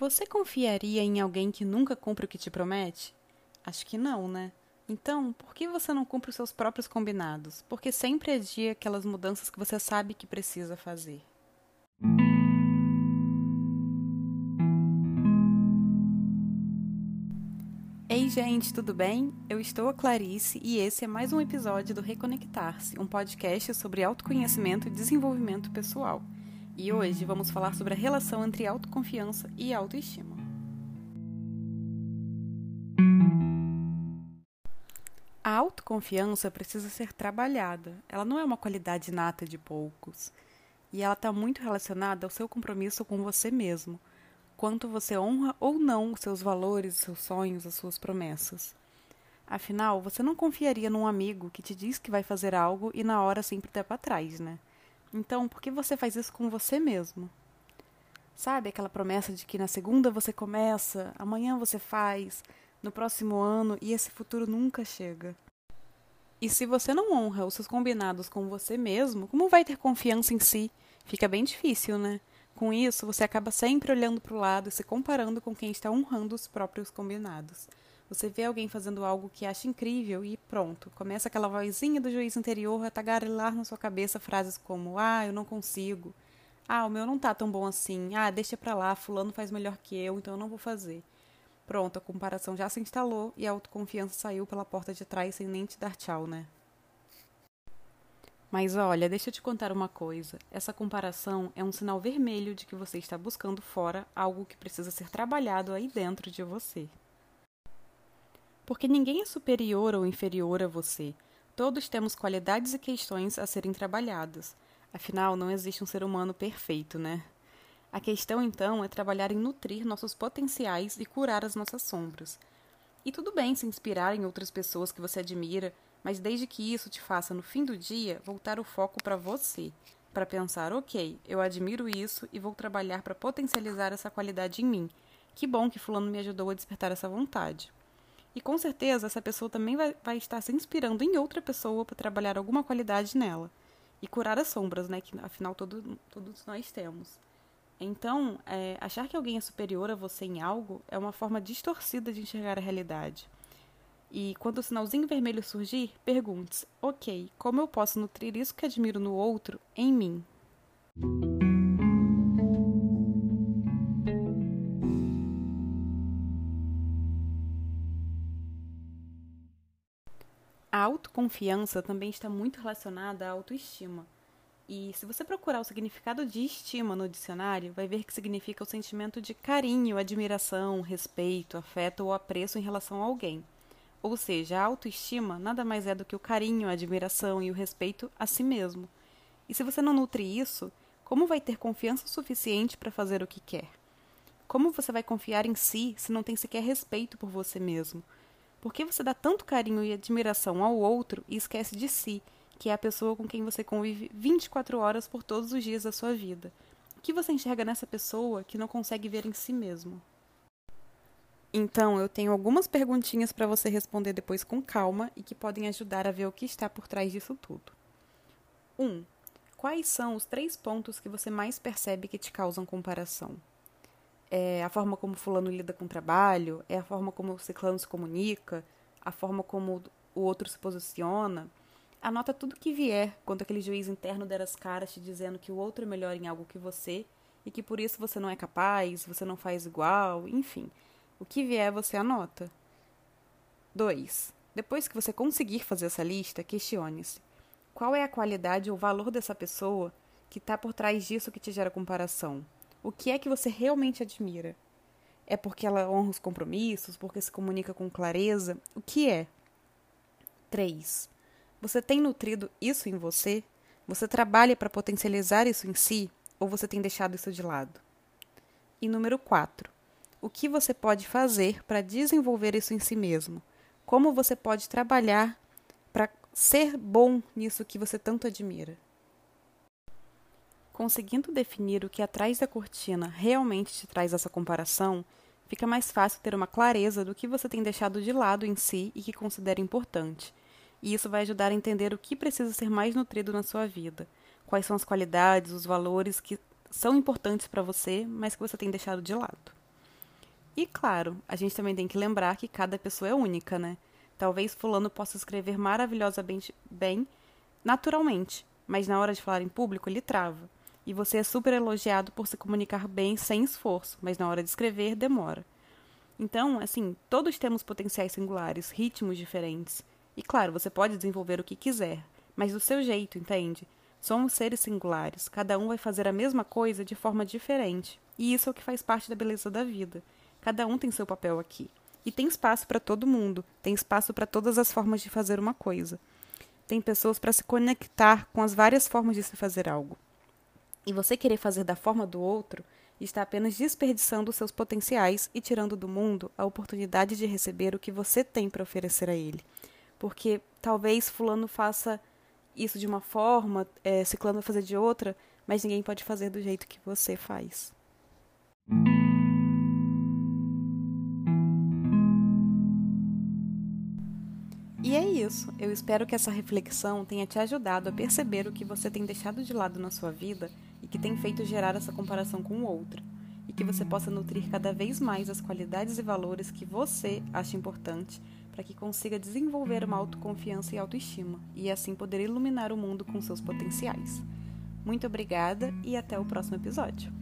Você confiaria em alguém que nunca cumpre o que te promete? Acho que não, né? Então, por que você não cumpre os seus próprios combinados? Porque sempre adia aquelas mudanças que você sabe que precisa fazer. Ei, gente, tudo bem? Eu estou a Clarice e esse é mais um episódio do Reconectar-se, um podcast sobre autoconhecimento e desenvolvimento pessoal. E hoje vamos falar sobre a relação entre autoconfiança e autoestima. A autoconfiança precisa ser trabalhada. Ela não é uma qualidade nata de poucos. E ela está muito relacionada ao seu compromisso com você mesmo. Quanto você honra ou não os seus valores, os seus sonhos, as suas promessas. Afinal, você não confiaria num amigo que te diz que vai fazer algo e na hora sempre dá para trás, né? Então, por que você faz isso com você mesmo? Sabe aquela promessa de que na segunda você começa, amanhã você faz, no próximo ano e esse futuro nunca chega? E se você não honra os seus combinados com você mesmo, como vai ter confiança em si? Fica bem difícil, né? Com isso, você acaba sempre olhando para o lado e se comparando com quem está honrando os próprios combinados. Você vê alguém fazendo algo que acha incrível e pronto, começa aquela vozinha do juiz interior a tagarelar na sua cabeça frases como: "Ah, eu não consigo. Ah, o meu não tá tão bom assim. Ah, deixa pra lá, fulano faz melhor que eu, então eu não vou fazer." Pronto, a comparação já se instalou e a autoconfiança saiu pela porta de trás sem nem te dar tchau, né? Mas olha, deixa eu te contar uma coisa. Essa comparação é um sinal vermelho de que você está buscando fora algo que precisa ser trabalhado aí dentro de você. Porque ninguém é superior ou inferior a você. Todos temos qualidades e questões a serem trabalhadas. Afinal, não existe um ser humano perfeito, né? A questão, então, é trabalhar em nutrir nossos potenciais e curar as nossas sombras. E tudo bem se inspirar em outras pessoas que você admira, mas desde que isso te faça, no fim do dia, voltar o foco para você, para pensar: ok, eu admiro isso e vou trabalhar para potencializar essa qualidade em mim. Que bom que Fulano me ajudou a despertar essa vontade. E com certeza essa pessoa também vai, vai estar se inspirando em outra pessoa para trabalhar alguma qualidade nela. E curar as sombras, né? Que afinal todo, todos nós temos. Então, é, achar que alguém é superior a você em algo é uma forma distorcida de enxergar a realidade. E quando o sinalzinho vermelho surgir, pergunte-se: ok, como eu posso nutrir isso que admiro no outro em mim? A autoconfiança também está muito relacionada à autoestima. E se você procurar o significado de estima no dicionário, vai ver que significa o sentimento de carinho, admiração, respeito, afeto ou apreço em relação a alguém. Ou seja, a autoestima nada mais é do que o carinho, a admiração e o respeito a si mesmo. E se você não nutre isso, como vai ter confiança suficiente para fazer o que quer? Como você vai confiar em si se não tem sequer respeito por você mesmo? Por que você dá tanto carinho e admiração ao outro e esquece de si, que é a pessoa com quem você convive 24 horas por todos os dias da sua vida? O que você enxerga nessa pessoa que não consegue ver em si mesmo? Então, eu tenho algumas perguntinhas para você responder depois com calma e que podem ajudar a ver o que está por trás disso tudo. 1. Um, quais são os três pontos que você mais percebe que te causam comparação? É a forma como fulano lida com o trabalho, é a forma como o ciclano se comunica, a forma como o outro se posiciona. Anota tudo que vier quando aquele juiz interno der as caras te dizendo que o outro é melhor em algo que você e que por isso você não é capaz, você não faz igual, enfim. O que vier você anota. 2. Depois que você conseguir fazer essa lista, questione-se: qual é a qualidade ou valor dessa pessoa que está por trás disso que te gera comparação? O que é que você realmente admira? É porque ela honra os compromissos, porque se comunica com clareza? O que é? 3. Você tem nutrido isso em você? Você trabalha para potencializar isso em si ou você tem deixado isso de lado? E número 4. O que você pode fazer para desenvolver isso em si mesmo? Como você pode trabalhar para ser bom nisso que você tanto admira? Conseguindo definir o que atrás da cortina realmente te traz essa comparação, fica mais fácil ter uma clareza do que você tem deixado de lado em si e que considera importante. E isso vai ajudar a entender o que precisa ser mais nutrido na sua vida, quais são as qualidades, os valores que são importantes para você, mas que você tem deixado de lado. E claro, a gente também tem que lembrar que cada pessoa é única, né? Talvez fulano possa escrever maravilhosamente bem, naturalmente, mas na hora de falar em público ele trava. E você é super elogiado por se comunicar bem sem esforço, mas na hora de escrever demora. Então, assim, todos temos potenciais singulares, ritmos diferentes. E claro, você pode desenvolver o que quiser, mas do seu jeito, entende? Somos seres singulares, cada um vai fazer a mesma coisa de forma diferente. E isso é o que faz parte da beleza da vida. Cada um tem seu papel aqui. E tem espaço para todo mundo, tem espaço para todas as formas de fazer uma coisa. Tem pessoas para se conectar com as várias formas de se fazer algo. E você querer fazer da forma do outro está apenas desperdiçando seus potenciais e tirando do mundo a oportunidade de receber o que você tem para oferecer a ele. Porque talvez Fulano faça isso de uma forma, é, Ciclano fazer de outra, mas ninguém pode fazer do jeito que você faz. E é isso. Eu espero que essa reflexão tenha te ajudado a perceber o que você tem deixado de lado na sua vida e que tem feito gerar essa comparação com o outro. E que você possa nutrir cada vez mais as qualidades e valores que você acha importante para que consiga desenvolver uma autoconfiança e autoestima e assim poder iluminar o mundo com seus potenciais. Muito obrigada e até o próximo episódio.